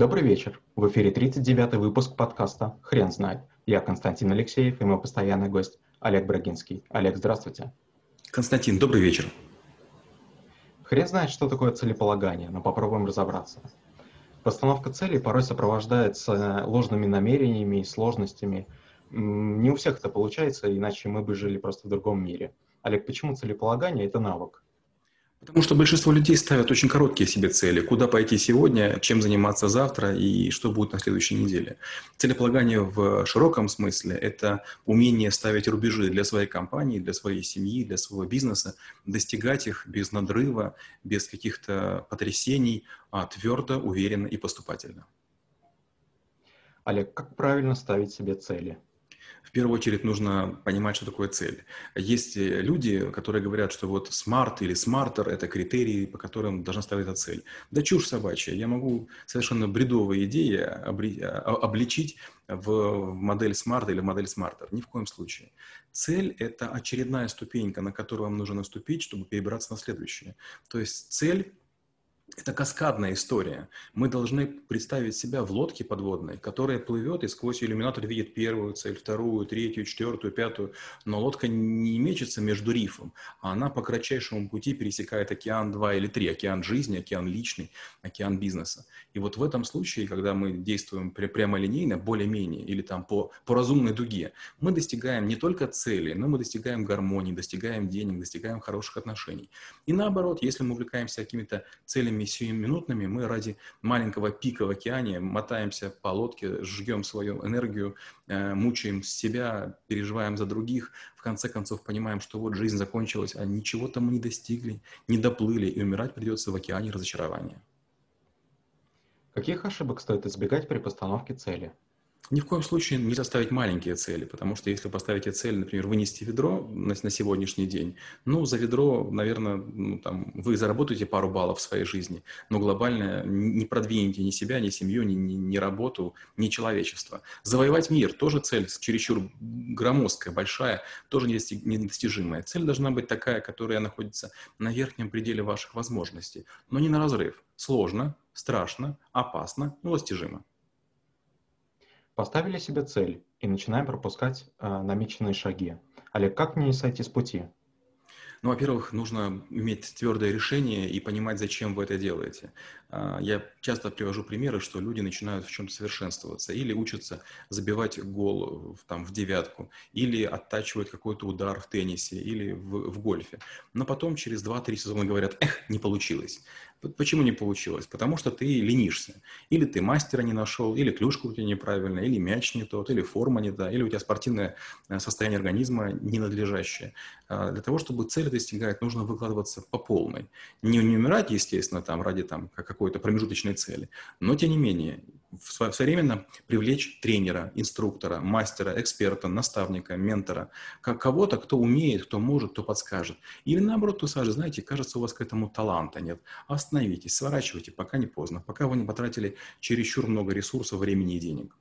Добрый вечер. В эфире 39-й выпуск подкаста «Хрен знает». Я Константин Алексеев и мой постоянный гость Олег Брагинский. Олег, здравствуйте. Константин, добрый вечер. Хрен знает, что такое целеполагание, но попробуем разобраться. Постановка целей порой сопровождается ложными намерениями и сложностями. Не у всех это получается, иначе мы бы жили просто в другом мире. Олег, почему целеполагание – это навык? Потому что большинство людей ставят очень короткие себе цели. Куда пойти сегодня, чем заниматься завтра и что будет на следующей неделе. Целеполагание в широком смысле – это умение ставить рубежи для своей компании, для своей семьи, для своего бизнеса, достигать их без надрыва, без каких-то потрясений, а твердо, уверенно и поступательно. Олег, как правильно ставить себе цели? В первую очередь нужно понимать, что такое цель. Есть э, люди, которые говорят, что вот smart или smarter – это критерии, по которым должна ставиться цель. Да чушь собачья. Я могу совершенно бредовые идеи а, обличить в модель smart или модель smarter. Ни в коем случае. Цель – это очередная ступенька, на которую вам нужно наступить, чтобы перебраться на следующее. То есть цель это каскадная история. Мы должны представить себя в лодке подводной, которая плывет и сквозь иллюминатор видит первую цель, вторую, третью, четвертую, пятую. Но лодка не мечется между рифом, а она по кратчайшему пути пересекает океан два или три. Океан жизни, океан личный, океан бизнеса. И вот в этом случае, когда мы действуем прямолинейно, более-менее, или там по, по разумной дуге, мы достигаем не только цели, но мы достигаем гармонии, достигаем денег, достигаем хороших отношений. И наоборот, если мы увлекаемся какими-то целями целями сиюминутными мы ради маленького пика в океане мотаемся по лодке, жгем свою энергию, э, мучаем себя, переживаем за других, в конце концов понимаем, что вот жизнь закончилась, а ничего-то мы не достигли, не доплыли, и умирать придется в океане разочарования. Каких ошибок стоит избегать при постановке цели? Ни в коем случае нельзя ставить маленькие цели, потому что если поставите цель, например, вынести ведро на, на сегодняшний день, ну, за ведро, наверное, ну, там, вы заработаете пару баллов в своей жизни, но глобально не продвинете ни себя, ни семью, ни, ни, ни работу, ни человечество. Завоевать мир – тоже цель чересчур громоздкая, большая, тоже недостижимая. Цель должна быть такая, которая находится на верхнем пределе ваших возможностей, но не на разрыв. Сложно, страшно, опасно, но достижимо. Поставили себе цель и начинаем пропускать э, намеченные шаги. Олег, как мне сойти с пути? Ну, во-первых, нужно иметь твердое решение и понимать, зачем вы это делаете. А, я часто привожу примеры, что люди начинают в чем-то совершенствоваться или учатся забивать гол там, в девятку, или оттачивают какой-то удар в теннисе или в, в гольфе. Но потом через 2-3 сезона говорят, эх, не получилось. Почему не получилось? Потому что ты ленишься. Или ты мастера не нашел, или клюшка у тебя неправильная, или мяч не тот, или форма не та, или у тебя спортивное э, состояние организма ненадлежащее. А, для того, чтобы цели нужно выкладываться по полной. Не, не умирать, естественно, там, ради там, какой-то промежуточной цели, но тем не менее современно привлечь тренера, инструктора, мастера, эксперта, наставника, ментора, кого-то, кто умеет, кто может, кто подскажет. Или наоборот, кто скажет, знаете, кажется, у вас к этому таланта нет. Остановитесь, сворачивайте, пока не поздно, пока вы не потратили чересчур много ресурсов, времени и денег.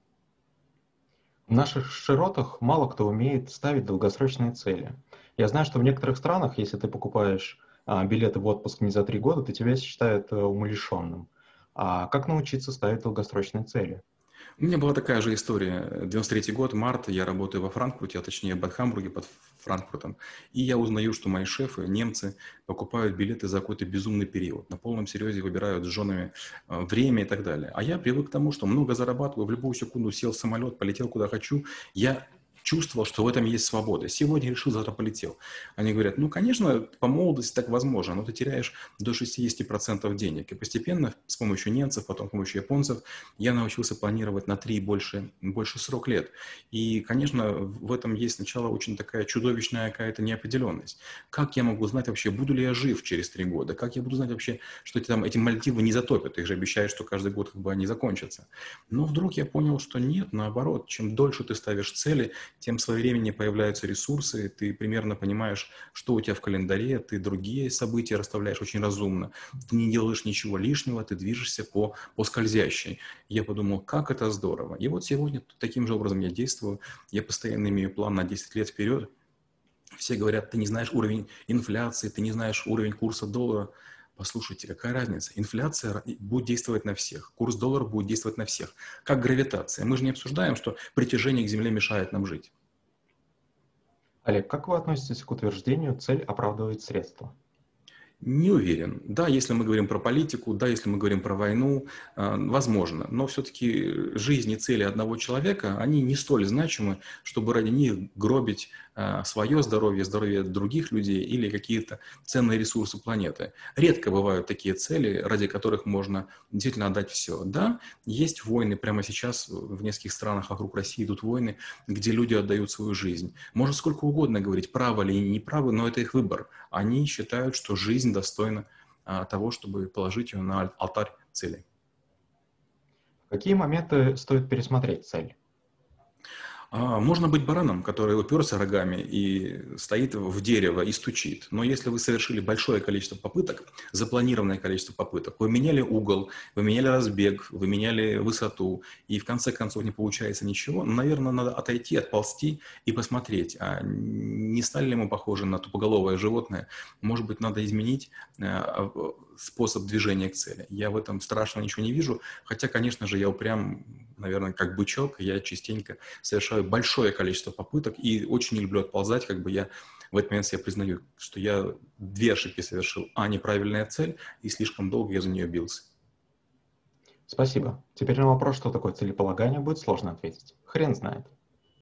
В наших широтах мало кто умеет ставить долгосрочные цели. Я знаю, что в некоторых странах, если ты покупаешь а, билеты в отпуск не за три года, то тебя считают а, умалишенным. А как научиться ставить долгосрочные цели? У меня была такая же история. 93 год, март, я работаю во Франкфурте, а точнее в Хамбурге под Франкфуртом. И я узнаю, что мои шефы, немцы, покупают билеты за какой-то безумный период. На полном серьезе выбирают с женами э, время и так далее. А я привык к тому, что много зарабатываю, в любую секунду сел в самолет, полетел куда хочу. Я чувствовал, что в этом есть свобода. Сегодня решил, завтра полетел. Они говорят, ну, конечно, по молодости так возможно, но ты теряешь до 60% денег. И постепенно с помощью немцев, потом с помощью японцев я научился планировать на 3 больше, больше срок лет. И, конечно, в этом есть сначала очень такая чудовищная какая-то неопределенность. Как я могу знать вообще, буду ли я жив через 3 года? Как я буду знать вообще, что эти, там, эти Мальдивы не затопят? Их же обещают, что каждый год как бы они закончатся. Но вдруг я понял, что нет, наоборот, чем дольше ты ставишь цели, тем своевременнее появляются ресурсы, ты примерно понимаешь, что у тебя в календаре, ты другие события расставляешь очень разумно, ты не делаешь ничего лишнего, ты движешься по, по скользящей. Я подумал, как это здорово. И вот сегодня таким же образом я действую, я постоянно имею план на 10 лет вперед, все говорят, ты не знаешь уровень инфляции, ты не знаешь уровень курса доллара. Послушайте, какая разница? Инфляция будет действовать на всех, курс доллара будет действовать на всех. Как гравитация. Мы же не обсуждаем, что притяжение к Земле мешает нам жить. Олег, как вы относитесь к утверждению «цель оправдывает средства»? Не уверен. Да, если мы говорим про политику, да, если мы говорим про войну, э, возможно. Но все-таки жизни и цели одного человека, они не столь значимы, чтобы ради них гробить свое здоровье, здоровье других людей или какие-то ценные ресурсы планеты. Редко бывают такие цели, ради которых можно действительно отдать все. Да, есть войны прямо сейчас в нескольких странах вокруг России идут войны, где люди отдают свою жизнь. Можно сколько угодно говорить, правы или неправы, но это их выбор. Они считают, что жизнь достойна а, того, чтобы положить ее на алтарь целей. В какие моменты стоит пересмотреть цель? А, можно быть бараном, который уперся рогами и стоит в дерево и стучит. Но если вы совершили большое количество попыток, запланированное количество попыток, вы меняли угол, вы меняли разбег, вы меняли высоту, и в конце концов не получается ничего, ну, наверное, надо отойти, отползти и посмотреть, а не стали ли мы похожи на тупоголовое животное. Может быть, надо изменить э, способ движения к цели. Я в этом страшного ничего не вижу, хотя, конечно же, я упрям, наверное, как бычок, я частенько совершаю большое количество попыток и очень не люблю отползать, как бы я в этот момент я признаю, что я две ошибки совершил. А, неправильная цель, и слишком долго я за нее бился. Спасибо. Теперь на вопрос, что такое целеполагание, будет сложно ответить. Хрен знает.